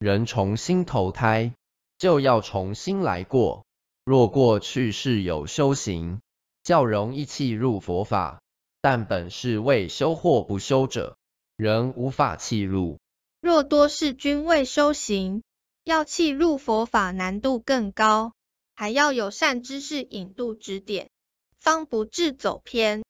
人重新投胎就要重新来过。若过去是有修行较容易弃入佛法但本是未修或不修者仍无法弃入。若多世均未修行要弃入佛法难度更高还要有善知识引渡指点方不致走偏。